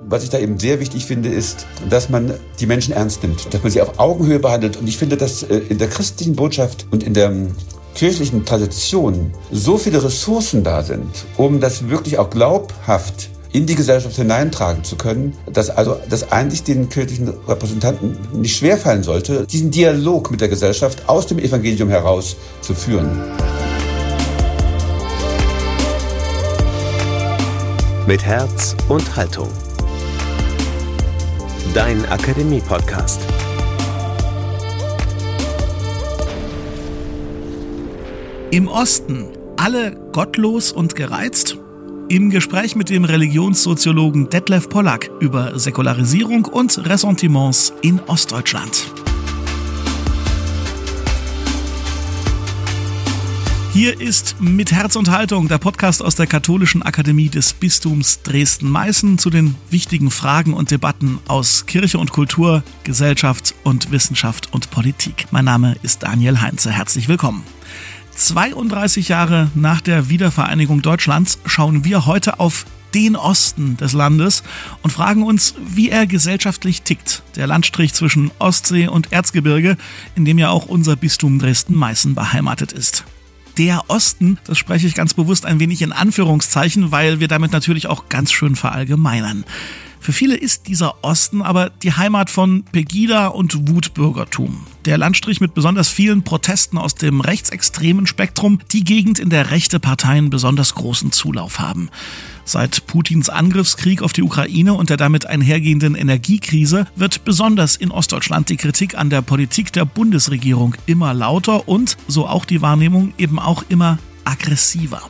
Was ich da eben sehr wichtig finde, ist, dass man die Menschen ernst nimmt, dass man sie auf Augenhöhe behandelt. Und ich finde, dass äh, in der christlichen Botschaft und in der ähm, kirchlichen Tradition so viele Ressourcen da sind, um das wirklich auch glaubhaft in die Gesellschaft hineintragen zu können, dass also das eigentlich den kirchlichen Repräsentanten nicht schwerfallen sollte, diesen Dialog mit der Gesellschaft aus dem Evangelium heraus zu führen. Mit Herz und Haltung. Dein Akademie-Podcast. Im Osten alle gottlos und gereizt? Im Gespräch mit dem Religionssoziologen Detlef Pollack über Säkularisierung und Ressentiments in Ostdeutschland. Hier ist mit Herz und Haltung der Podcast aus der Katholischen Akademie des Bistums Dresden-Meißen zu den wichtigen Fragen und Debatten aus Kirche und Kultur, Gesellschaft und Wissenschaft und Politik. Mein Name ist Daniel Heinze. Herzlich willkommen. 32 Jahre nach der Wiedervereinigung Deutschlands schauen wir heute auf den Osten des Landes und fragen uns, wie er gesellschaftlich tickt. Der Landstrich zwischen Ostsee und Erzgebirge, in dem ja auch unser Bistum Dresden-Meißen beheimatet ist der Osten. Das spreche ich ganz bewusst ein wenig in Anführungszeichen, weil wir damit natürlich auch ganz schön verallgemeinern. Für viele ist dieser Osten aber die Heimat von Pegida und Wutbürgertum. Der Landstrich mit besonders vielen Protesten aus dem rechtsextremen Spektrum, die Gegend, in der rechte Parteien besonders großen Zulauf haben. Seit Putins Angriffskrieg auf die Ukraine und der damit einhergehenden Energiekrise wird besonders in Ostdeutschland die Kritik an der Politik der Bundesregierung immer lauter und, so auch die Wahrnehmung, eben auch immer aggressiver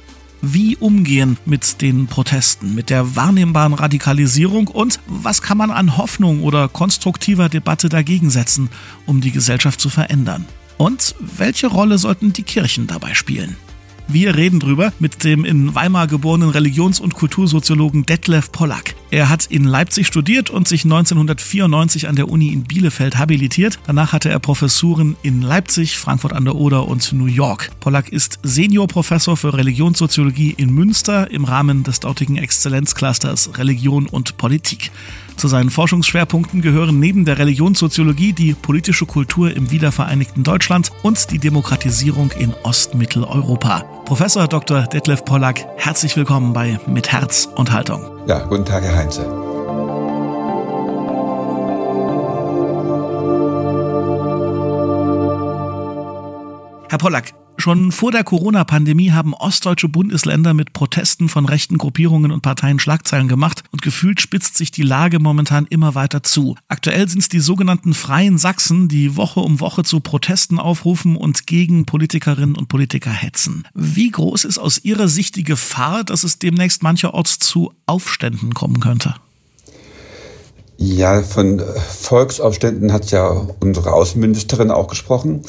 wie umgehen mit den Protesten, mit der wahrnehmbaren Radikalisierung und was kann man an Hoffnung oder konstruktiver Debatte dagegen setzen, um die Gesellschaft zu verändern. Und welche Rolle sollten die Kirchen dabei spielen? Wir reden drüber mit dem in Weimar geborenen Religions- und Kultursoziologen Detlef Pollack. Er hat in Leipzig studiert und sich 1994 an der Uni in Bielefeld habilitiert. Danach hatte er Professuren in Leipzig, Frankfurt an der Oder und New York. Pollack ist Seniorprofessor für Religionssoziologie in Münster im Rahmen des dortigen Exzellenzclusters Religion und Politik. Zu seinen Forschungsschwerpunkten gehören neben der Religionssoziologie die politische Kultur im wiedervereinigten Deutschland und die Demokratisierung in Ostmitteleuropa. Professor Dr. Detlef Pollack, herzlich willkommen bei Mit Herz und Haltung. Ja, guten Tag, Herr Heinze. Herr Pollack, Schon vor der Corona-Pandemie haben ostdeutsche Bundesländer mit Protesten von rechten Gruppierungen und Parteien Schlagzeilen gemacht und gefühlt spitzt sich die Lage momentan immer weiter zu. Aktuell sind es die sogenannten Freien Sachsen, die Woche um Woche zu Protesten aufrufen und gegen Politikerinnen und Politiker hetzen. Wie groß ist aus Ihrer Sicht die Gefahr, dass es demnächst mancherorts zu Aufständen kommen könnte? Ja, von Volksaufständen hat ja unsere Außenministerin auch gesprochen.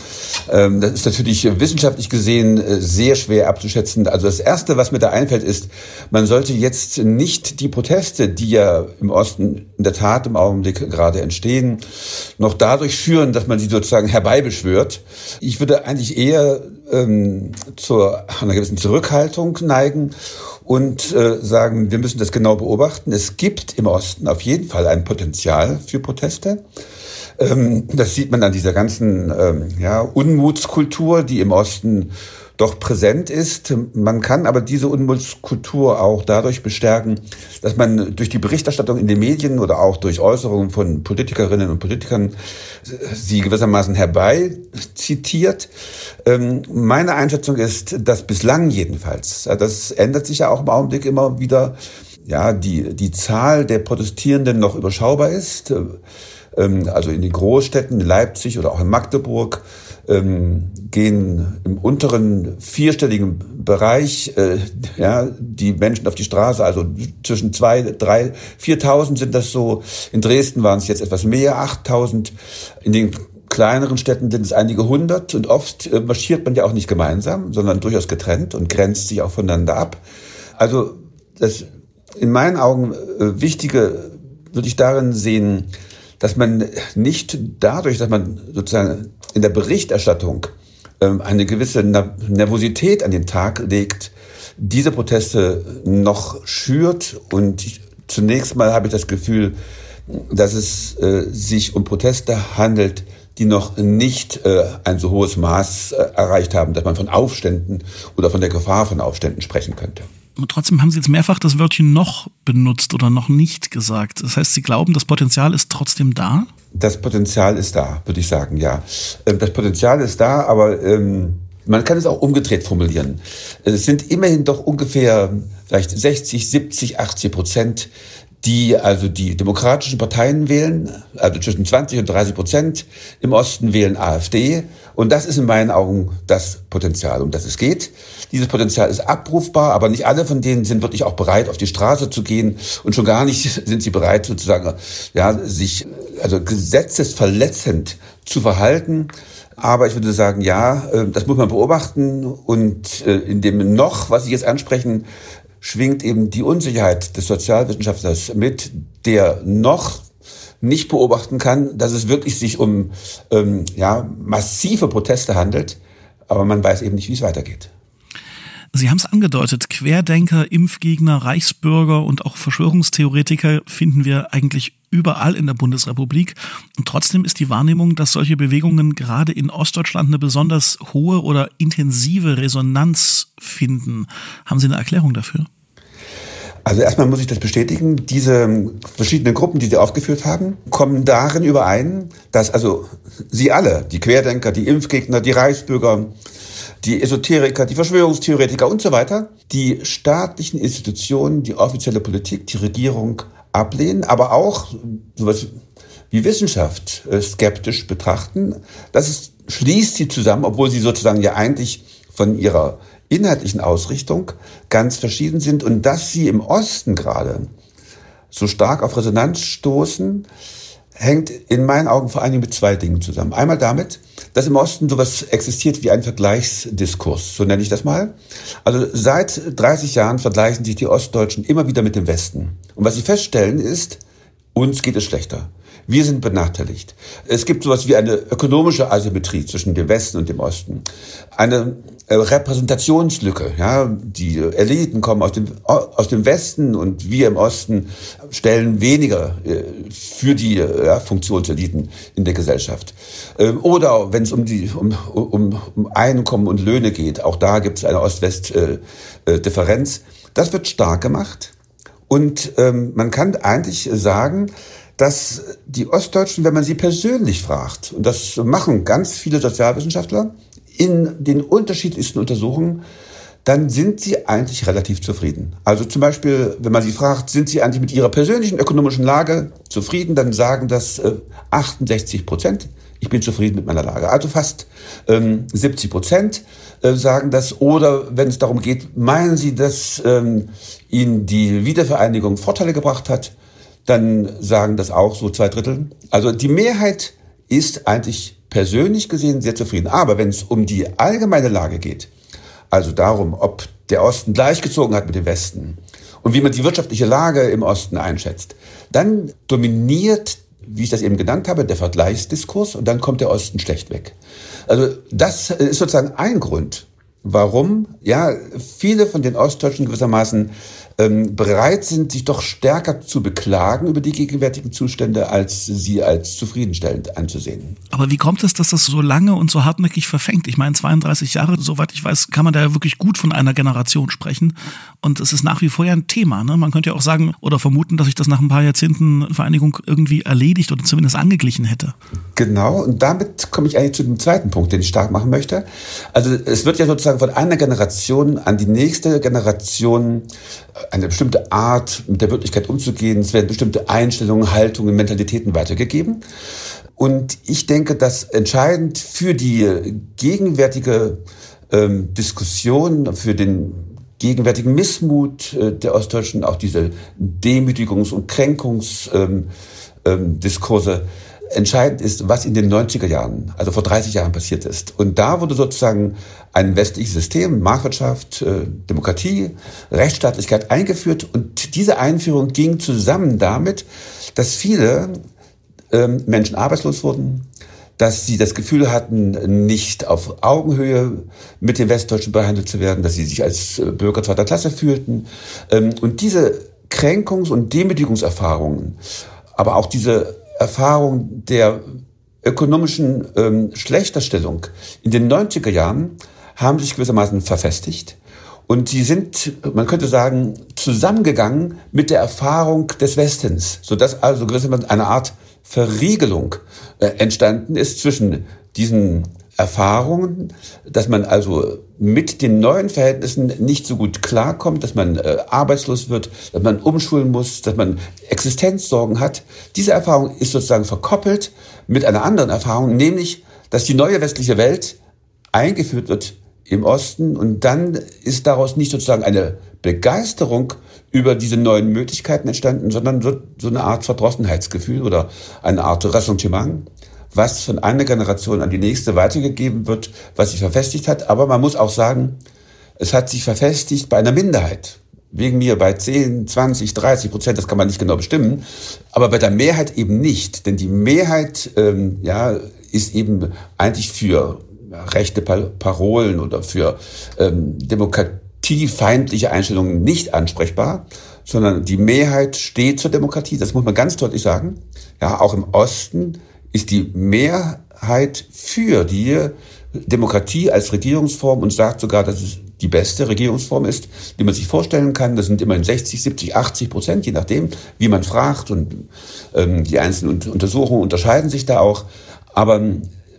Ähm, das ist natürlich wissenschaftlich gesehen äh, sehr schwer abzuschätzen. Also das Erste, was mir da einfällt, ist, man sollte jetzt nicht die Proteste, die ja im Osten in der Tat im Augenblick gerade entstehen, noch dadurch führen, dass man sie sozusagen herbeibeschwört. Ich würde eigentlich eher ähm, zu einer gewissen Zurückhaltung neigen und äh, sagen, wir müssen das genau beobachten. Es gibt im Osten auf jeden Fall ein Potenzial für Proteste. Ähm, das sieht man an dieser ganzen ähm, ja, Unmutskultur, die im Osten doch präsent ist. Man kann aber diese Unmutskultur auch dadurch bestärken, dass man durch die Berichterstattung in den Medien oder auch durch Äußerungen von Politikerinnen und Politikern sie gewissermaßen herbei zitiert. Ähm, meine Einschätzung ist, dass bislang jedenfalls, das ändert sich ja auch im Augenblick immer wieder, ja, die, die Zahl der Protestierenden noch überschaubar ist. Ähm, also in den Großstädten, Leipzig oder auch in Magdeburg, ähm, gehen im unteren vierstelligen Bereich äh, ja, die Menschen auf die Straße, also zwischen zwei, drei, viertausend sind das so. In Dresden waren es jetzt etwas mehr, achttausend. In den kleineren Städten sind es einige hundert und oft äh, marschiert man ja auch nicht gemeinsam, sondern durchaus getrennt und grenzt sich auch voneinander ab. Also das in meinen Augen äh, Wichtige würde ich darin sehen, dass man nicht dadurch, dass man sozusagen in der Berichterstattung ähm, eine gewisse Nervosität an den Tag legt, diese Proteste noch schürt und zunächst mal habe ich das Gefühl, dass es äh, sich um Proteste handelt, die noch nicht äh, ein so hohes Maß äh, erreicht haben, dass man von Aufständen oder von der Gefahr von Aufständen sprechen könnte. Und trotzdem haben Sie jetzt mehrfach das Wörtchen noch benutzt oder noch nicht gesagt. Das heißt, Sie glauben, das Potenzial ist trotzdem da? Das Potenzial ist da, würde ich sagen, ja. Ähm, das Potenzial ist da, aber ähm, man kann es auch umgedreht formulieren. Es sind immerhin doch ungefähr vielleicht 60, 70, 80 Prozent die also die demokratischen Parteien wählen, also zwischen 20 und 30 Prozent. Im Osten wählen AfD. Und das ist in meinen Augen das Potenzial, um das es geht. Dieses Potenzial ist abrufbar, aber nicht alle von denen sind wirklich auch bereit, auf die Straße zu gehen. Und schon gar nicht sind sie bereit, sozusagen, ja, sich, also gesetzesverletzend zu verhalten. Aber ich würde sagen, ja, äh, das muss man beobachten. Und äh, in dem noch, was Sie jetzt ansprechen, schwingt eben die Unsicherheit des Sozialwissenschaftlers mit, der noch nicht beobachten kann, dass es wirklich sich um ähm, ja, massive Proteste handelt, aber man weiß eben nicht, wie es weitergeht. Sie haben es angedeutet, Querdenker, Impfgegner, Reichsbürger und auch Verschwörungstheoretiker finden wir eigentlich überall in der Bundesrepublik. Und trotzdem ist die Wahrnehmung, dass solche Bewegungen gerade in Ostdeutschland eine besonders hohe oder intensive Resonanz finden. Haben Sie eine Erklärung dafür? Also erstmal muss ich das bestätigen. Diese verschiedenen Gruppen, die Sie aufgeführt haben, kommen darin überein, dass also Sie alle, die Querdenker, die Impfgegner, die Reichsbürger, die Esoteriker, die Verschwörungstheoretiker und so weiter, die staatlichen Institutionen, die offizielle Politik, die Regierung ablehnen, aber auch sowas wie Wissenschaft äh, skeptisch betrachten. Das ist, schließt sie zusammen, obwohl sie sozusagen ja eigentlich von ihrer inhaltlichen Ausrichtung ganz verschieden sind und dass sie im Osten gerade so stark auf Resonanz stoßen, hängt in meinen Augen vor allen Dingen mit zwei Dingen zusammen. Einmal damit, dass im Osten sowas existiert wie ein Vergleichsdiskurs, so nenne ich das mal. Also seit 30 Jahren vergleichen sich die Ostdeutschen immer wieder mit dem Westen. Und was sie feststellen ist, uns geht es schlechter. Wir sind benachteiligt. Es gibt sowas wie eine ökonomische Asymmetrie zwischen dem Westen und dem Osten. Eine äh, Repräsentationslücke. Ja, die Eliten kommen aus dem, aus dem Westen und wir im Osten stellen weniger äh, für die äh, ja, Funktionseliten in der Gesellschaft. Ähm, oder wenn es um die um, um, um Einkommen und Löhne geht, auch da gibt es eine Ost-West-Differenz. Das wird stark gemacht. Und ähm, man kann eigentlich sagen, dass die Ostdeutschen, wenn man sie persönlich fragt, und das machen ganz viele Sozialwissenschaftler in den unterschiedlichsten Untersuchungen, dann sind sie eigentlich relativ zufrieden. Also zum Beispiel, wenn man sie fragt, sind sie eigentlich mit ihrer persönlichen ökonomischen Lage zufrieden, dann sagen das äh, 68 Prozent. Ich bin zufrieden mit meiner Lage. Also fast ähm, 70 Prozent äh, sagen das. Oder wenn es darum geht, meinen sie, dass ähm, ihnen die Wiedervereinigung Vorteile gebracht hat, dann sagen das auch so zwei Drittel. Also die Mehrheit ist eigentlich persönlich gesehen sehr zufrieden. Aber wenn es um die allgemeine Lage geht, also darum, ob der Osten gleichgezogen hat mit dem Westen und wie man die wirtschaftliche Lage im Osten einschätzt, dann dominiert, wie ich das eben genannt habe, der Vergleichsdiskurs und dann kommt der Osten schlecht weg. Also das ist sozusagen ein Grund, warum ja viele von den Ostdeutschen gewissermaßen ähm, bereit sind, sich doch stärker zu beklagen über die gegenwärtigen Zustände, als sie als zufriedenstellend anzusehen. Aber wie kommt es, dass das so lange und so hartnäckig verfängt? Ich meine, 32 Jahre, soweit ich weiß, kann man da ja wirklich gut von einer Generation sprechen. Und es ist nach wie vor ja ein Thema. Ne? Man könnte ja auch sagen oder vermuten, dass sich das nach ein paar Jahrzehnten Vereinigung irgendwie erledigt oder zumindest angeglichen hätte. Genau, und damit komme ich eigentlich zu dem zweiten Punkt, den ich stark machen möchte. Also es wird ja sozusagen von einer Generation an die nächste Generation eine bestimmte Art, mit der Wirklichkeit umzugehen. Es werden bestimmte Einstellungen, Haltungen, Mentalitäten weitergegeben. Und ich denke, dass entscheidend für die gegenwärtige ähm, Diskussion, für den gegenwärtigen Missmut äh, der Ostdeutschen, auch diese Demütigungs- und Kränkungsdiskurse, ähm, ähm, Entscheidend ist, was in den 90er Jahren, also vor 30 Jahren passiert ist. Und da wurde sozusagen ein westliches System, Marktwirtschaft, äh, Demokratie, Rechtsstaatlichkeit eingeführt. Und diese Einführung ging zusammen damit, dass viele ähm, Menschen arbeitslos wurden, dass sie das Gefühl hatten, nicht auf Augenhöhe mit den Westdeutschen behandelt zu werden, dass sie sich als äh, Bürger zweiter Klasse fühlten. Ähm, und diese Kränkungs- und Demütigungserfahrungen, aber auch diese Erfahrung der ökonomischen ähm, Schlechterstellung in den 90er Jahren haben sich gewissermaßen verfestigt. Und sie sind, man könnte sagen, zusammengegangen mit der Erfahrung des Westens, sodass also gewissermaßen eine Art Verriegelung äh, entstanden ist zwischen diesen Erfahrungen, dass man also mit den neuen Verhältnissen nicht so gut klarkommt, dass man äh, arbeitslos wird, dass man umschulen muss, dass man Existenzsorgen hat. Diese Erfahrung ist sozusagen verkoppelt mit einer anderen Erfahrung, nämlich, dass die neue westliche Welt eingeführt wird im Osten und dann ist daraus nicht sozusagen eine Begeisterung über diese neuen Möglichkeiten entstanden, sondern so, so eine Art Verdrossenheitsgefühl oder eine Art Ressentiment was von einer Generation an die nächste weitergegeben wird, was sich verfestigt hat. Aber man muss auch sagen, es hat sich verfestigt bei einer Minderheit. Wegen mir bei 10, 20, 30 Prozent, das kann man nicht genau bestimmen, aber bei der Mehrheit eben nicht. Denn die Mehrheit ähm, ja, ist eben eigentlich für rechte Parolen oder für ähm, demokratiefeindliche Einstellungen nicht ansprechbar, sondern die Mehrheit steht zur Demokratie. Das muss man ganz deutlich sagen. Ja, auch im Osten ist die Mehrheit für die Demokratie als Regierungsform und sagt sogar, dass es die beste Regierungsform ist, die man sich vorstellen kann. Das sind immerhin 60, 70, 80 Prozent, je nachdem, wie man fragt. Und ähm, die einzelnen Untersuchungen unterscheiden sich da auch. Aber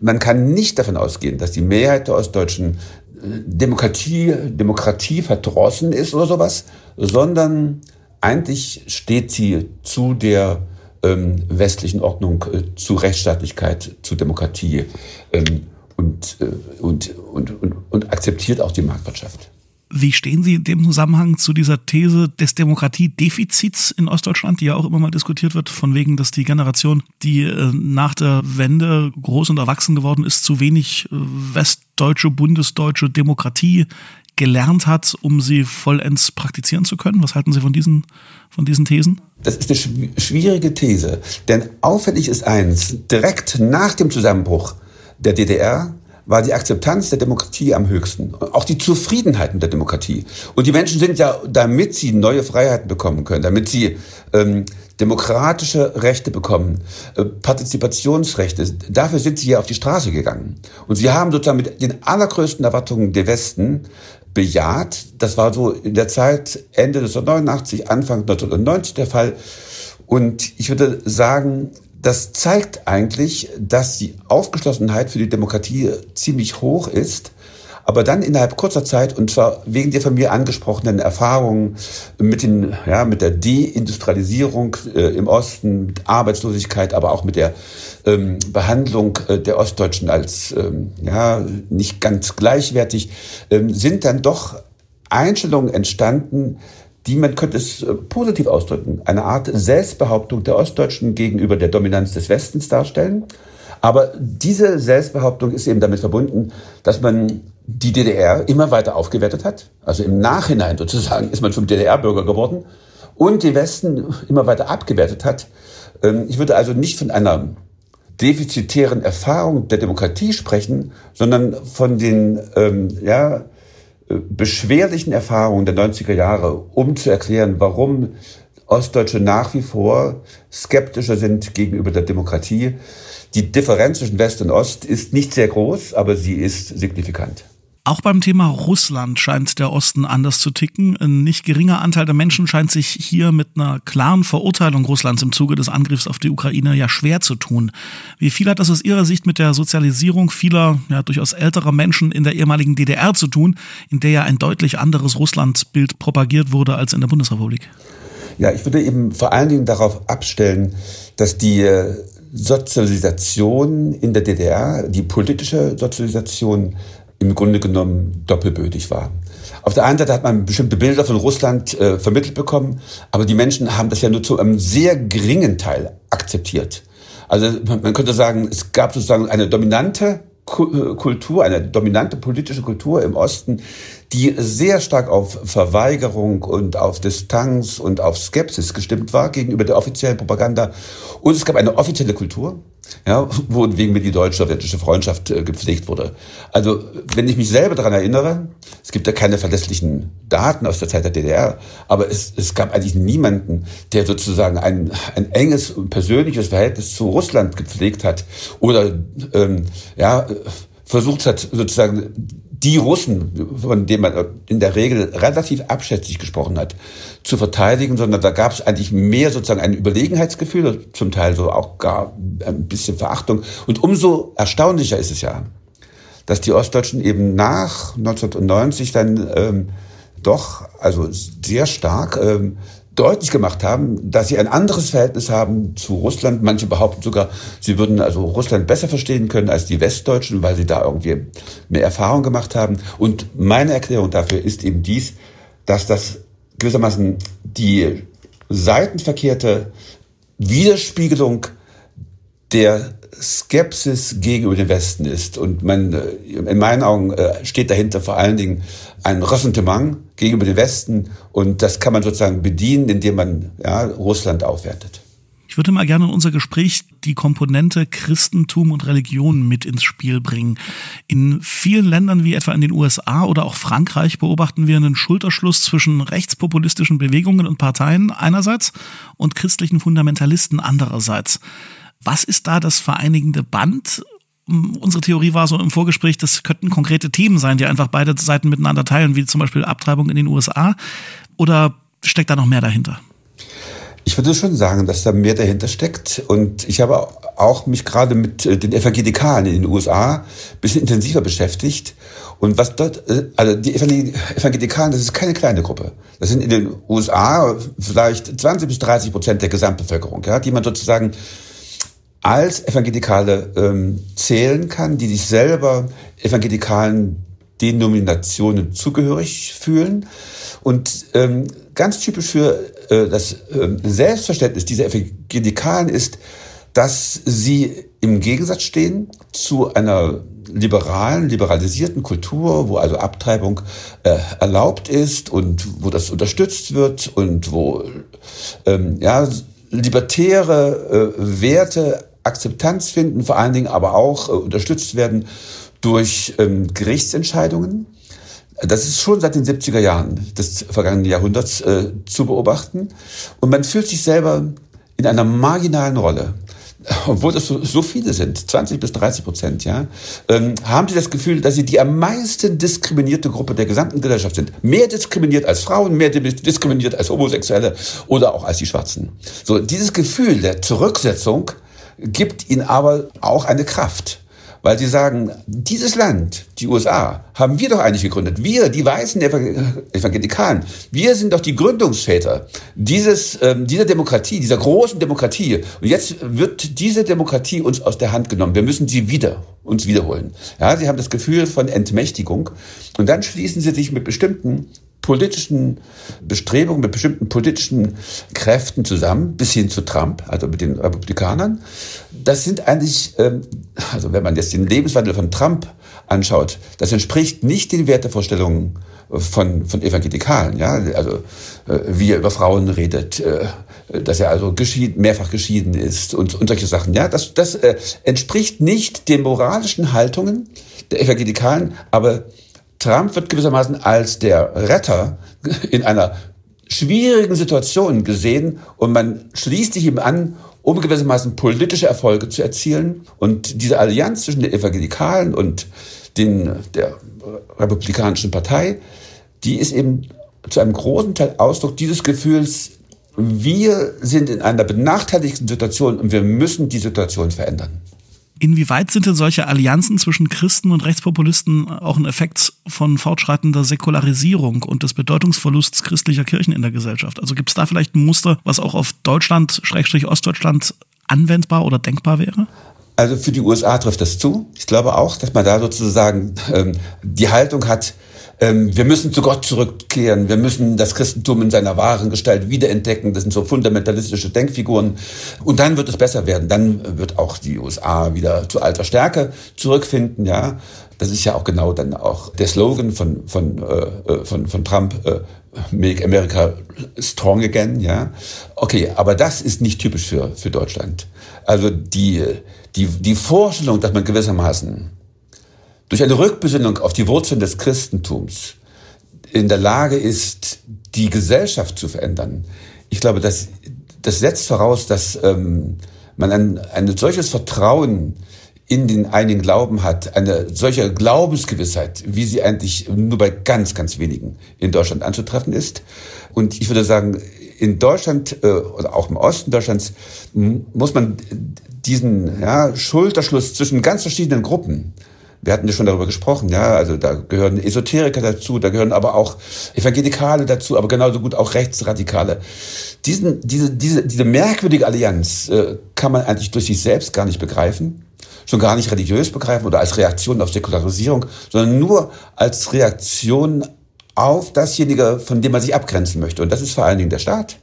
man kann nicht davon ausgehen, dass die Mehrheit der Ostdeutschen äh, Demokratie, Demokratie verdrossen ist oder sowas, sondern eigentlich steht sie zu der ähm, westlichen Ordnung äh, zu Rechtsstaatlichkeit, zu Demokratie ähm, und, äh, und, und, und, und akzeptiert auch die Marktwirtschaft. Wie stehen Sie in dem Zusammenhang zu dieser These des Demokratiedefizits in Ostdeutschland, die ja auch immer mal diskutiert wird, von wegen, dass die Generation, die äh, nach der Wende groß und erwachsen geworden ist, zu wenig äh, westdeutsche, bundesdeutsche Demokratie gelernt hat, um sie vollends praktizieren zu können? Was halten Sie von diesen, von diesen Thesen? Das ist eine schwierige These, denn auffällig ist eins, direkt nach dem Zusammenbruch der DDR war die Akzeptanz der Demokratie am höchsten. Auch die Zufriedenheit mit der Demokratie. Und die Menschen sind ja, damit sie neue Freiheiten bekommen können, damit sie ähm, demokratische Rechte bekommen, äh, Partizipationsrechte, dafür sind sie ja auf die Straße gegangen. Und sie haben sozusagen mit den allergrößten Erwartungen der Westen bejaht. Das war so in der Zeit Ende 1989, Anfang 1990 der Fall. Und ich würde sagen, das zeigt eigentlich, dass die Aufgeschlossenheit für die Demokratie ziemlich hoch ist. Aber dann innerhalb kurzer Zeit, und zwar wegen der von mir angesprochenen Erfahrungen mit, den, ja, mit der Deindustrialisierung äh, im Osten, mit Arbeitslosigkeit, aber auch mit der ähm, Behandlung äh, der Ostdeutschen als ähm, ja, nicht ganz gleichwertig, ähm, sind dann doch Einstellungen entstanden, die man könnte es äh, positiv ausdrücken, eine Art Selbstbehauptung der Ostdeutschen gegenüber der Dominanz des Westens darstellen. Aber diese Selbstbehauptung ist eben damit verbunden, dass man die DDR immer weiter aufgewertet hat. Also im Nachhinein sozusagen ist man zum DDR-Bürger geworden und den Westen immer weiter abgewertet hat. Ähm, ich würde also nicht von einer defizitären Erfahrung der Demokratie sprechen, sondern von den ähm, ja, beschwerlichen Erfahrungen der 90er Jahre, um zu erklären, warum Ostdeutsche nach wie vor skeptischer sind gegenüber der Demokratie. Die Differenz zwischen West und Ost ist nicht sehr groß, aber sie ist signifikant. Auch beim Thema Russland scheint der Osten anders zu ticken. Ein nicht geringer Anteil der Menschen scheint sich hier mit einer klaren Verurteilung Russlands im Zuge des Angriffs auf die Ukraine ja schwer zu tun. Wie viel hat das aus Ihrer Sicht mit der Sozialisierung vieler, ja durchaus älterer Menschen in der ehemaligen DDR zu tun, in der ja ein deutlich anderes Russlandbild propagiert wurde als in der Bundesrepublik? Ja, ich würde eben vor allen Dingen darauf abstellen, dass die äh, Sozialisation in der DDR, die politische Sozialisation im Grunde genommen doppelbödig war. Auf der einen Seite hat man bestimmte Bilder von Russland äh, vermittelt bekommen, aber die Menschen haben das ja nur zu einem sehr geringen Teil akzeptiert. Also man, könnte sagen, es gab sozusagen eine dominante äh, Kultur, eine dominante politische Kultur im Osten, die sehr stark auf Verweigerung und auf Distanz und auf Skepsis gestimmt war gegenüber der offiziellen Propaganda. Und es gab eine offizielle Kultur, ja, wegen mir die deutsch-sowjetische Freundschaft äh, gepflegt wurde. Also, wenn ich mich selber daran erinnere, es gibt ja keine verlässlichen Daten aus der Zeit der DDR, aber es, es gab eigentlich niemanden, der sozusagen ein, ein enges persönliches Verhältnis zu Russland gepflegt hat oder ähm, ja, versucht hat, sozusagen die Russen, von denen man in der Regel relativ abschätzig gesprochen hat, zu verteidigen, sondern da gab es eigentlich mehr sozusagen ein Überlegenheitsgefühl, zum Teil so auch gar ein bisschen Verachtung. Und umso erstaunlicher ist es ja, dass die Ostdeutschen eben nach 1990 dann ähm, doch also sehr stark ähm, deutlich gemacht haben, dass sie ein anderes Verhältnis haben zu Russland. Manche behaupten sogar, sie würden also Russland besser verstehen können als die Westdeutschen, weil sie da irgendwie mehr Erfahrung gemacht haben. Und meine Erklärung dafür ist eben dies, dass das gewissermaßen die seitenverkehrte Widerspiegelung der Skepsis gegenüber dem Westen ist. Und man, in meinen Augen äh, steht dahinter vor allen Dingen ein Ressentiment gegenüber dem Westen. Und das kann man sozusagen bedienen, indem man ja, Russland aufwertet. Ich würde mal gerne in unser Gespräch die Komponente Christentum und Religion mit ins Spiel bringen. In vielen Ländern wie etwa in den USA oder auch Frankreich beobachten wir einen Schulterschluss zwischen rechtspopulistischen Bewegungen und Parteien einerseits und christlichen Fundamentalisten andererseits. Was ist da das vereinigende Band? Unsere Theorie war so im Vorgespräch, das könnten konkrete Themen sein, die einfach beide Seiten miteinander teilen, wie zum Beispiel Abtreibung in den USA. Oder steckt da noch mehr dahinter? Ich würde schon sagen, dass da mehr dahinter steckt. Und ich habe auch mich gerade mit äh, den Evangelikalen in den USA ein bisschen intensiver beschäftigt. Und was dort, äh, also die Evangelikalen, das ist keine kleine Gruppe. Das sind in den USA vielleicht 20 bis 30 Prozent der Gesamtbevölkerung, ja, die man sozusagen als Evangelikale ähm, zählen kann, die sich selber evangelikalen Denominationen zugehörig fühlen. Und ähm, ganz typisch für äh, das äh, Selbstverständnis dieser Evangelikalen ist, dass sie im Gegensatz stehen zu einer liberalen, liberalisierten Kultur, wo also Abtreibung äh, erlaubt ist und wo das unterstützt wird und wo ähm, ja, libertäre äh, Werte Akzeptanz finden, vor allen Dingen aber auch äh, unterstützt werden durch ähm, Gerichtsentscheidungen. Das ist schon seit den 70er Jahren des vergangenen Jahrhunderts äh, zu beobachten. Und man fühlt sich selber in einer marginalen Rolle. Obwohl das so, so viele sind, 20 bis 30 Prozent, ja, ähm, haben sie das Gefühl, dass sie die am meisten diskriminierte Gruppe der gesamten Gesellschaft sind. Mehr diskriminiert als Frauen, mehr diskriminiert als Homosexuelle oder auch als die Schwarzen. So, dieses Gefühl der Zurücksetzung gibt ihnen aber auch eine Kraft. Weil sie sagen, dieses Land, die USA, haben wir doch eigentlich gegründet. Wir, die weißen Evangelikalen, wir sind doch die Gründungsväter dieses, ähm, dieser Demokratie, dieser großen Demokratie. Und jetzt wird diese Demokratie uns aus der Hand genommen. Wir müssen sie wieder, uns wiederholen. Ja, sie haben das Gefühl von Entmächtigung. Und dann schließen sie sich mit bestimmten politischen Bestrebungen, mit bestimmten politischen Kräften zusammen, bis hin zu Trump, also mit den Republikanern. Das sind eigentlich, ähm, also wenn man jetzt den Lebenswandel von Trump anschaut, das entspricht nicht den Wertevorstellungen von, von Evangelikalen, ja, also äh, wie er über Frauen redet, äh, dass er also geschieden, mehrfach geschieden ist und, und solche Sachen, ja, das, das äh, entspricht nicht den moralischen Haltungen der Evangelikalen, aber Trump wird gewissermaßen als der Retter in einer schwierigen Situation gesehen und man schließt sich ihm an, um gewissermaßen politische Erfolge zu erzielen. Und diese Allianz zwischen den Evangelikalen und den, der Republikanischen Partei, die ist eben zu einem großen Teil Ausdruck dieses Gefühls, wir sind in einer benachteiligten Situation und wir müssen die Situation verändern. Inwieweit sind denn solche Allianzen zwischen Christen und Rechtspopulisten auch ein Effekt von fortschreitender Säkularisierung und des Bedeutungsverlusts christlicher Kirchen in der Gesellschaft? Also gibt es da vielleicht ein Muster, was auch auf Deutschland, Schrägstrich Ostdeutschland anwendbar oder denkbar wäre? Also für die USA trifft das zu. Ich glaube auch, dass man da sozusagen ähm, die Haltung hat, wir müssen zu Gott zurückkehren, wir müssen das Christentum in seiner wahren Gestalt wiederentdecken. Das sind so fundamentalistische Denkfiguren. Und dann wird es besser werden. Dann wird auch die USA wieder zu alter Stärke zurückfinden. Ja, das ist ja auch genau dann auch der Slogan von von äh, äh von, von Trump. Äh, Make America Strong Again, ja. Okay, aber das ist nicht typisch für, für Deutschland. Also die, die, die Vorstellung, dass man gewissermaßen durch eine Rückbesinnung auf die Wurzeln des Christentums in der Lage ist, die Gesellschaft zu verändern. Ich glaube, das, das setzt voraus, dass ähm, man ein, ein solches Vertrauen in den einigen Glauben hat, eine solche Glaubensgewissheit, wie sie eigentlich nur bei ganz, ganz wenigen in Deutschland anzutreffen ist. Und ich würde sagen, in Deutschland äh, oder auch im Osten Deutschlands muss man diesen ja, Schulterschluss zwischen ganz verschiedenen Gruppen wir hatten ja schon darüber gesprochen, ja, also da gehören Esoteriker dazu, da gehören aber auch Evangelikale dazu, aber genauso gut auch Rechtsradikale. Diesen, diese, diese, diese merkwürdige Allianz äh, kann man eigentlich durch sich selbst gar nicht begreifen, schon gar nicht religiös begreifen oder als Reaktion auf Säkularisierung, sondern nur als Reaktion auf dasjenige, von dem man sich abgrenzen möchte. Und das ist vor allen Dingen der Staat,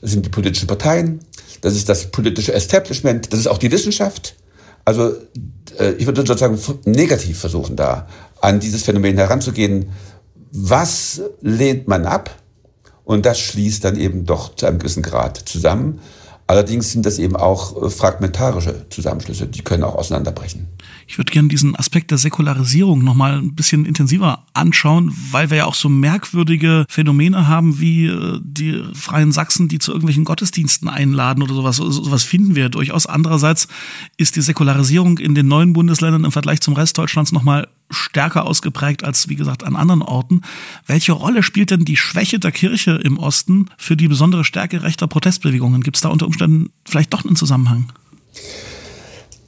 das sind die politischen Parteien, das ist das politische Establishment, das ist auch die Wissenschaft. Also ich würde sozusagen negativ versuchen, da an dieses Phänomen heranzugehen. Was lehnt man ab? Und das schließt dann eben doch zu einem gewissen Grad zusammen. Allerdings sind das eben auch äh, fragmentarische Zusammenschlüsse, die können auch auseinanderbrechen. Ich würde gerne diesen Aspekt der Säkularisierung nochmal ein bisschen intensiver anschauen, weil wir ja auch so merkwürdige Phänomene haben wie äh, die Freien Sachsen, die zu irgendwelchen Gottesdiensten einladen oder sowas. Sowas finden wir durchaus. Andererseits ist die Säkularisierung in den neuen Bundesländern im Vergleich zum Rest Deutschlands nochmal stärker ausgeprägt als, wie gesagt, an anderen Orten. Welche Rolle spielt denn die Schwäche der Kirche im Osten für die besondere Stärke rechter Protestbewegungen? Gibt es da unter Umständen vielleicht doch einen Zusammenhang?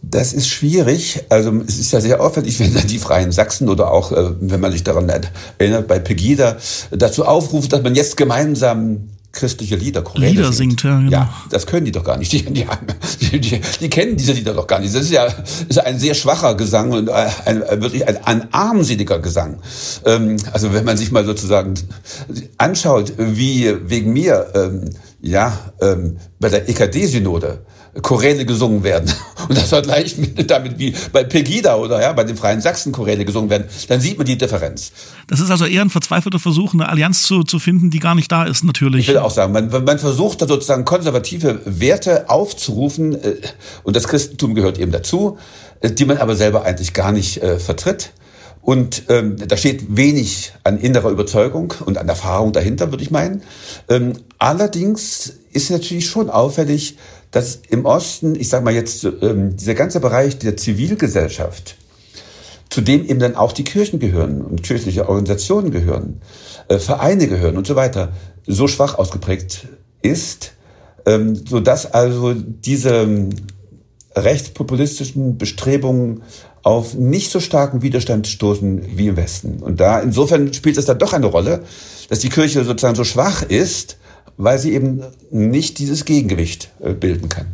Das ist schwierig. Also es ist ja sehr auffällig, wenn dann die Freien Sachsen oder auch, äh, wenn man sich daran erinnert, bei Pegida dazu aufruft, dass man jetzt gemeinsam christliche Lieder, Choräle Lieder singt. singt ja, genau. ja, das können die doch gar nicht. Die, die, die, die, kennen diese Lieder doch gar nicht. Das ist ja ist ein sehr schwacher Gesang und ein, wirklich ein, ein armseliger Gesang. Ähm, also wenn man sich mal sozusagen anschaut, wie wegen mir ähm, ja ähm, bei der EKD-Synode Choräle gesungen werden und das vergleicht mit, damit wie bei Pegida oder ja bei den Freien Sachsen Choräle gesungen werden, dann sieht man die Differenz. Das ist also eher ein verzweifelter Versuch, eine Allianz zu, zu finden, die gar nicht da ist, natürlich. Ich will auch sagen, man, man versucht da sozusagen konservative Werte aufzurufen äh, und das Christentum gehört eben dazu, äh, die man aber selber eigentlich gar nicht äh, vertritt. Und ähm, da steht wenig an innerer Überzeugung und an Erfahrung dahinter, würde ich meinen. Ähm, allerdings ist natürlich schon auffällig, dass im Osten, ich sage mal jetzt, ähm, dieser ganze Bereich der Zivilgesellschaft, zu dem eben dann auch die Kirchen gehören und kirchliche Organisationen gehören, äh, Vereine gehören und so weiter, so schwach ausgeprägt ist, ähm, so dass also diese ähm, rechtspopulistischen Bestrebungen auf nicht so starken Widerstand stoßen wie im Westen. Und da insofern spielt es dann doch eine Rolle, dass die Kirche sozusagen so schwach ist, weil sie eben nicht dieses Gegengewicht äh, bilden kann.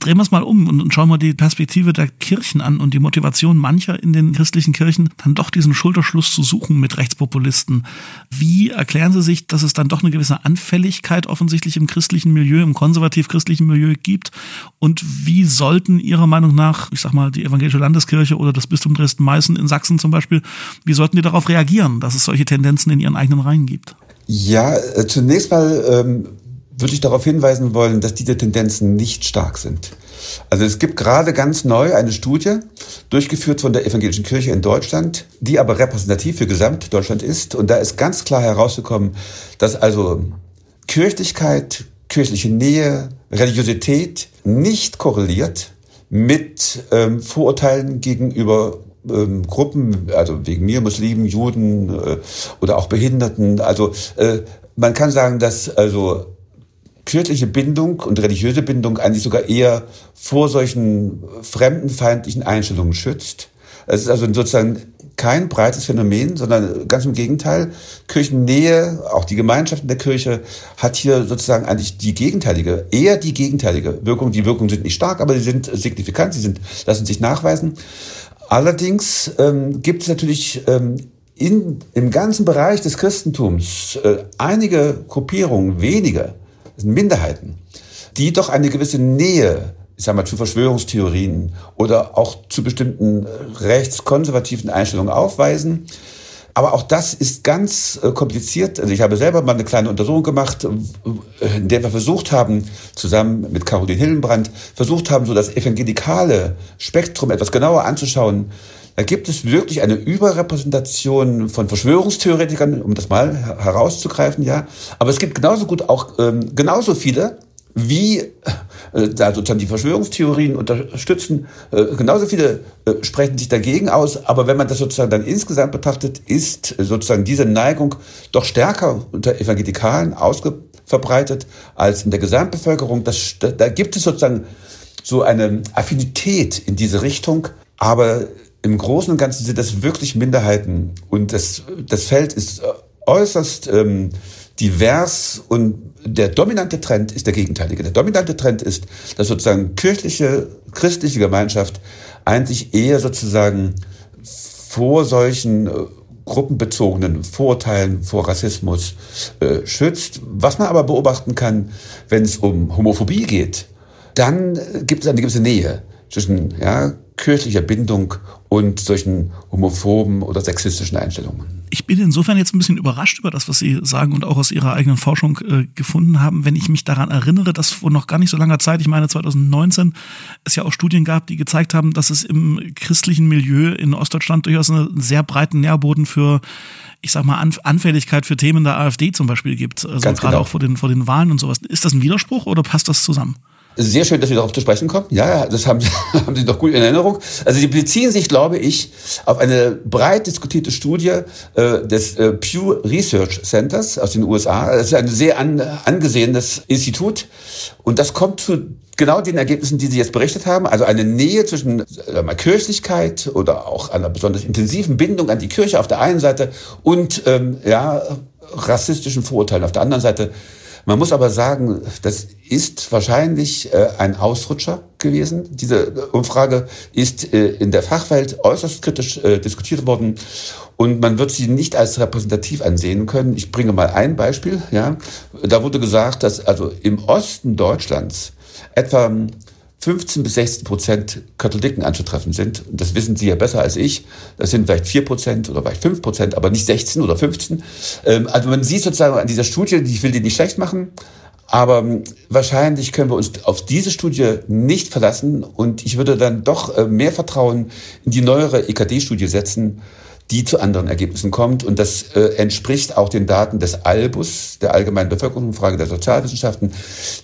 Drehen wir es mal um und schauen wir die Perspektive der Kirchen an und die Motivation mancher in den christlichen Kirchen, dann doch diesen Schulterschluss zu suchen mit Rechtspopulisten. Wie erklären Sie sich, dass es dann doch eine gewisse Anfälligkeit offensichtlich im christlichen Milieu, im konservativ-christlichen Milieu gibt? Und wie sollten Ihrer Meinung nach, ich sag mal, die evangelische Landeskirche oder das Bistum Dresden-Meißen in Sachsen zum Beispiel, wie sollten die darauf reagieren, dass es solche Tendenzen in ihren eigenen Reihen gibt? Ja, äh, zunächst mal ähm, würde ich darauf hinweisen wollen, dass diese Tendenzen nicht stark sind. Also es gibt gerade ganz neu eine Studie, durchgeführt von der Evangelischen Kirche in Deutschland, die aber repräsentativ für Gesamtdeutschland ist. Und da ist ganz klar herausgekommen, dass also Kirchlichkeit, kirchliche Nähe, Religiosität nicht korreliert mit ähm, Vorurteilen gegenüber ähm, Gruppen, also wegen mir Muslimen, Juden äh, oder auch Behinderten. Also äh, man kann sagen, dass also kirchliche Bindung und religiöse Bindung eigentlich sogar eher vor solchen fremdenfeindlichen Einstellungen schützt. Es ist also sozusagen kein breites Phänomen, sondern ganz im Gegenteil. Kirchennähe, auch die Gemeinschaft in der Kirche, hat hier sozusagen eigentlich die gegenteilige, eher die gegenteilige Wirkung. Die Wirkungen sind nicht stark, aber sie sind signifikant, sie sind, lassen sich nachweisen. Allerdings ähm, gibt es natürlich ähm, in, im ganzen Bereich des Christentums äh, einige Gruppierungen, wenige, Minderheiten, die doch eine gewisse Nähe ich sag mal, zu Verschwörungstheorien oder auch zu bestimmten rechtskonservativen Einstellungen aufweisen. Aber auch das ist ganz äh, kompliziert. Also ich habe selber mal eine kleine Untersuchung gemacht, äh, in der wir versucht haben, zusammen mit Caroline Hillenbrand, versucht haben, so das evangelikale Spektrum etwas genauer anzuschauen. Da gibt es wirklich eine Überrepräsentation von Verschwörungstheoretikern, um das mal herauszugreifen, ja. Aber es gibt genauso gut auch ähm, genauso viele, wie äh, da sozusagen die Verschwörungstheorien unterstützen. Äh, genauso viele äh, sprechen sich dagegen aus, aber wenn man das sozusagen dann insgesamt betrachtet, ist sozusagen diese Neigung doch stärker unter Evangelikalen ausgebreitet als in der Gesamtbevölkerung. Das, da gibt es sozusagen so eine Affinität in diese Richtung, aber im Großen und Ganzen sind das wirklich Minderheiten und das, das Feld ist äußerst ähm, divers und der dominante Trend ist der gegenteilige. Der dominante Trend ist, dass sozusagen kirchliche, christliche Gemeinschaft eigentlich eher sozusagen vor solchen äh, gruppenbezogenen Vorurteilen, vor Rassismus äh, schützt. Was man aber beobachten kann, wenn es um Homophobie geht, dann äh, gibt es eine gewisse Nähe zwischen ja, kirchlicher Bindung und solchen homophoben oder sexistischen Einstellungen. Ich bin insofern jetzt ein bisschen überrascht über das, was Sie sagen und auch aus Ihrer eigenen Forschung äh, gefunden haben, wenn ich mich daran erinnere, dass vor noch gar nicht so langer Zeit, ich meine 2019, es ja auch Studien gab, die gezeigt haben, dass es im christlichen Milieu in Ostdeutschland durchaus einen sehr breiten Nährboden für ich sag mal, Anfälligkeit für Themen der AfD zum Beispiel gibt. Also Ganz gerade genau. auch vor den, vor den Wahlen und sowas. Ist das ein Widerspruch oder passt das zusammen? Sehr schön, dass Sie darauf zu sprechen kommen. Ja, das haben, haben Sie doch gut in Erinnerung. Also Sie beziehen sich, glaube ich, auf eine breit diskutierte Studie äh, des äh, Pew Research Centers aus den USA. Das ist ein sehr an, angesehenes Institut. Und das kommt zu genau den Ergebnissen, die Sie jetzt berichtet haben. Also eine Nähe zwischen mal Kirchlichkeit oder auch einer besonders intensiven Bindung an die Kirche auf der einen Seite und ähm, ja, rassistischen Vorurteilen auf der anderen Seite. Man muss aber sagen, das ist wahrscheinlich äh, ein Ausrutscher gewesen. Diese Umfrage ist äh, in der Fachwelt äußerst kritisch äh, diskutiert worden und man wird sie nicht als repräsentativ ansehen können. Ich bringe mal ein Beispiel. Ja, da wurde gesagt, dass also im Osten Deutschlands etwa 15 bis 16 Prozent Katholiken anzutreffen sind. Und das wissen Sie ja besser als ich. Das sind vielleicht 4 Prozent oder vielleicht 5 Prozent, aber nicht 16 oder 15. Ähm, also man sieht sozusagen an dieser Studie, ich will die nicht schlecht machen, aber ähm, wahrscheinlich können wir uns auf diese Studie nicht verlassen. Und ich würde dann doch äh, mehr Vertrauen in die neuere EKD-Studie setzen, die zu anderen Ergebnissen kommt. Und das äh, entspricht auch den Daten des Albus, der allgemeinen Bevölkerungsumfrage der Sozialwissenschaften,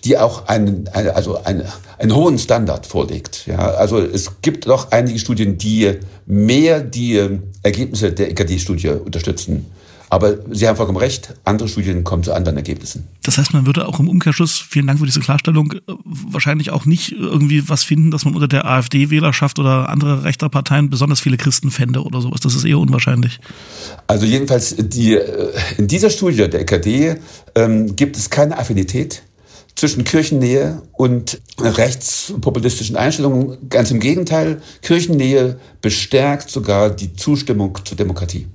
die auch einen, eine, also eine, einen hohen Standard vorlegt. Ja, also es gibt doch einige Studien, die mehr die äh, Ergebnisse der EKD-Studie unterstützen aber Sie haben vollkommen recht, andere Studien kommen zu anderen Ergebnissen. Das heißt, man würde auch im Umkehrschluss, vielen Dank für diese Klarstellung, äh, wahrscheinlich auch nicht irgendwie was finden, dass man unter der AfD-Wählerschaft oder andere rechter Parteien besonders viele Christen fände oder sowas. Das ist eher unwahrscheinlich. Also jedenfalls die, äh, in dieser Studie der EKD ähm, gibt es keine Affinität zwischen Kirchennähe und rechtspopulistischen Einstellungen. Ganz im Gegenteil, Kirchennähe bestärkt sogar die Zustimmung zur Demokratie.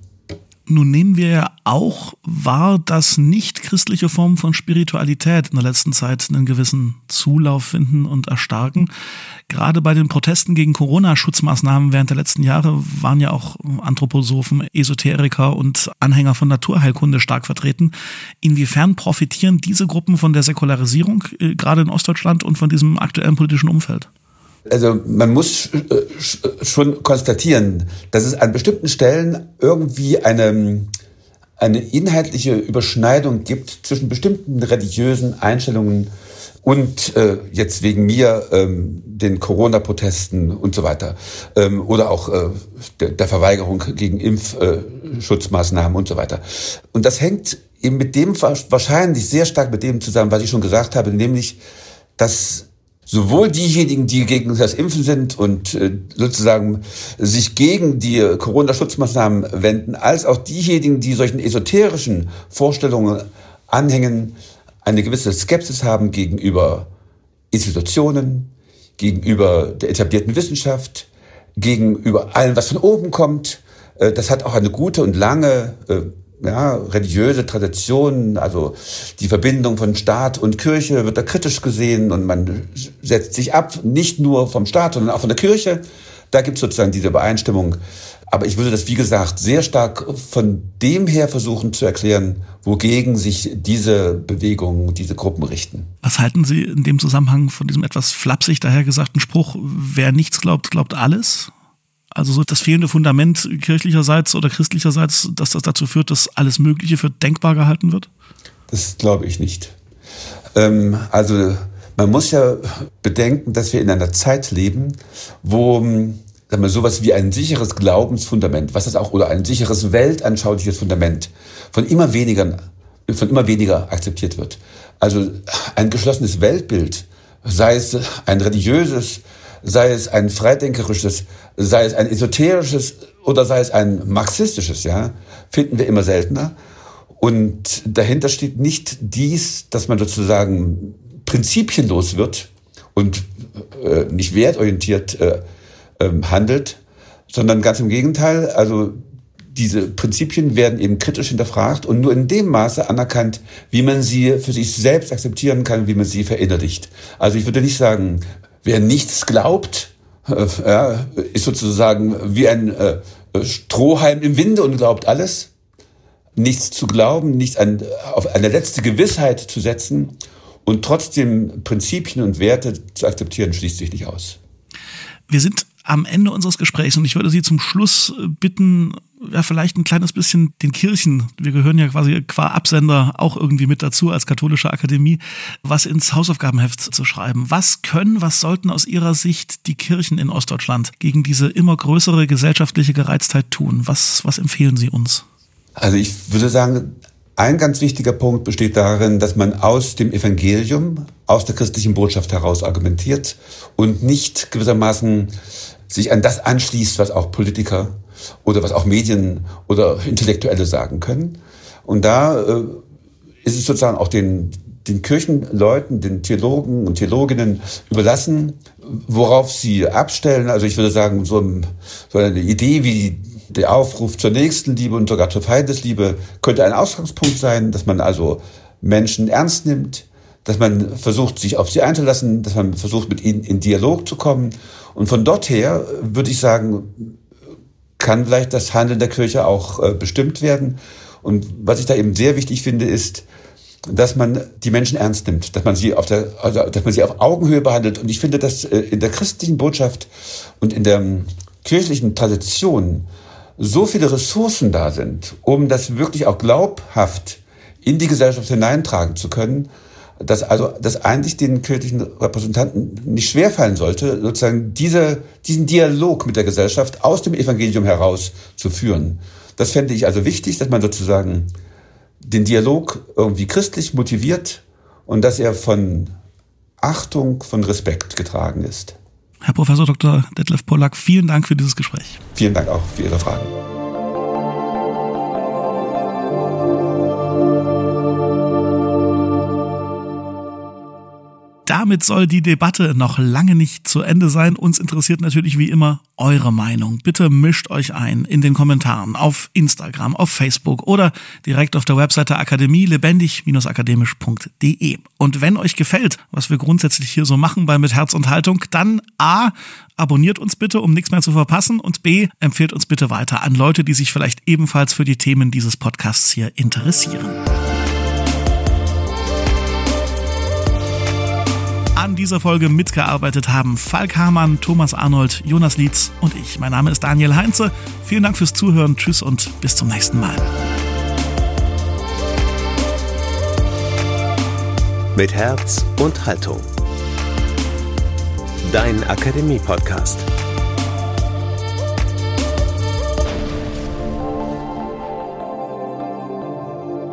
Nun nehmen wir ja auch wahr, dass nicht christliche Formen von Spiritualität in der letzten Zeit einen gewissen Zulauf finden und erstarken. Gerade bei den Protesten gegen Corona-Schutzmaßnahmen während der letzten Jahre waren ja auch Anthroposophen, Esoteriker und Anhänger von Naturheilkunde stark vertreten. Inwiefern profitieren diese Gruppen von der Säkularisierung, äh, gerade in Ostdeutschland und von diesem aktuellen politischen Umfeld? Also man muss äh, schon konstatieren, dass es an bestimmten Stellen irgendwie eine, eine inhaltliche Überschneidung gibt zwischen bestimmten religiösen Einstellungen und äh, jetzt wegen mir ähm, den Corona-Protesten und so weiter ähm, oder auch äh, der, der Verweigerung gegen Impfschutzmaßnahmen äh, und so weiter. Und das hängt eben mit dem wahrscheinlich sehr stark mit dem zusammen, was ich schon gesagt habe, nämlich dass sowohl diejenigen, die gegen das Impfen sind und äh, sozusagen sich gegen die Corona-Schutzmaßnahmen wenden, als auch diejenigen, die solchen esoterischen Vorstellungen anhängen, eine gewisse Skepsis haben gegenüber Institutionen, gegenüber der etablierten Wissenschaft, gegenüber allem, was von oben kommt, Äh, das hat auch eine gute und lange äh, ja, religiöse Tradition, also die Verbindung von Staat und Kirche wird da kritisch gesehen und man setzt sich ab, nicht nur vom Staat, sondern auch von der Kirche. Da gibt es sozusagen diese Übereinstimmung. Aber ich würde das, wie gesagt, sehr stark von dem her versuchen zu erklären, wogegen sich diese Bewegungen, diese Gruppen richten. Was halten Sie in dem Zusammenhang von diesem etwas flapsig dahergesagten Spruch, wer nichts glaubt, glaubt alles? Also so das fehlende Fundament kirchlicherseits oder christlicherseits, dass das dazu führt, dass alles Mögliche für denkbar gehalten wird? Das glaube ich nicht. Ähm, also man muss ja bedenken, dass wir in einer Zeit leben, wo sagen wir, sowas wie ein sicheres Glaubensfundament, was das auch, oder ein sicheres weltanschauliches Fundament von immer weniger, von immer weniger akzeptiert wird. Also ein geschlossenes Weltbild, sei es ein religiöses, sei es ein freidenkerisches, sei es ein esoterisches oder sei es ein marxistisches, ja, finden wir immer seltener. Und dahinter steht nicht dies, dass man sozusagen prinzipienlos wird und äh, nicht wertorientiert äh, ähm, handelt, sondern ganz im Gegenteil. Also diese Prinzipien werden eben kritisch hinterfragt und nur in dem Maße anerkannt, wie man sie für sich selbst akzeptieren kann, wie man sie verinnerlicht. Also ich würde nicht sagen, wer nichts glaubt, äh, ja, ist sozusagen wie ein äh, Strohhalm im Winde und glaubt alles. Nichts zu glauben, nichts an, auf eine letzte Gewissheit zu setzen und trotzdem Prinzipien und Werte zu akzeptieren, schließt sich nicht aus. Wir sind am Ende unseres Gesprächs und ich würde Sie zum Schluss äh, bitten, ja, vielleicht ein kleines bisschen den Kirchen, wir gehören ja quasi qua Absender auch irgendwie mit dazu als katholische Akademie, was ins Hausaufgabenheft zu schreiben. Was können, was sollten aus Ihrer Sicht die Kirchen in Ostdeutschland gegen diese immer größere gesellschaftliche Gereiztheit tun? Was, was empfehlen Sie uns? Also ich würde sagen, ein ganz wichtiger Punkt besteht darin, dass man aus dem Evangelium, aus der christlichen Botschaft heraus argumentiert und nicht gewissermaßen sich an das anschließt, was auch Politiker oder was auch Medien oder Intellektuelle sagen können. Und da äh, ist es sozusagen auch den, den Kirchenleuten, den Theologen und Theologinnen überlassen, worauf sie abstellen. Also ich würde sagen, so, so eine Idee wie der Aufruf zur Nächstenliebe und sogar zur Feindesliebe könnte ein Ausgangspunkt sein, dass man also Menschen ernst nimmt, dass man versucht, sich auf sie einzulassen, dass man versucht, mit ihnen in Dialog zu kommen. Und von dort her würde ich sagen, kann vielleicht das Handeln der Kirche auch äh, bestimmt werden. Und was ich da eben sehr wichtig finde, ist, dass man die Menschen ernst nimmt, dass man sie auf der, also, dass man sie auf Augenhöhe behandelt. Und ich finde, dass äh, in der christlichen Botschaft und in der ähm, kirchlichen Tradition so viele Ressourcen da sind, um das wirklich auch glaubhaft in die Gesellschaft hineintragen zu können, dass also das eigentlich den kirchlichen Repräsentanten nicht schwerfallen sollte, sozusagen diese, diesen Dialog mit der Gesellschaft aus dem Evangelium heraus zu führen. Das fände ich also wichtig, dass man sozusagen den Dialog irgendwie christlich motiviert und dass er von Achtung, von Respekt getragen ist. Herr Professor Dr. Detlef Pollack, vielen Dank für dieses Gespräch. Vielen Dank auch für Ihre Fragen. Damit soll die Debatte noch lange nicht zu Ende sein. Uns interessiert natürlich wie immer eure Meinung. Bitte mischt euch ein in den Kommentaren auf Instagram, auf Facebook oder direkt auf der Webseite akademie lebendig-akademisch.de. Und wenn euch gefällt, was wir grundsätzlich hier so machen bei Mit Herz und Haltung, dann A, abonniert uns bitte, um nichts mehr zu verpassen und B, empfehlt uns bitte weiter an Leute, die sich vielleicht ebenfalls für die Themen dieses Podcasts hier interessieren. An dieser Folge mitgearbeitet haben Falk Hamann, Thomas Arnold, Jonas Lietz und ich. Mein Name ist Daniel Heinze. Vielen Dank fürs Zuhören. Tschüss und bis zum nächsten Mal. Mit Herz und Haltung. Dein Akademie-Podcast.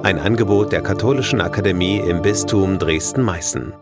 Ein Angebot der Katholischen Akademie im Bistum Dresden-Meißen.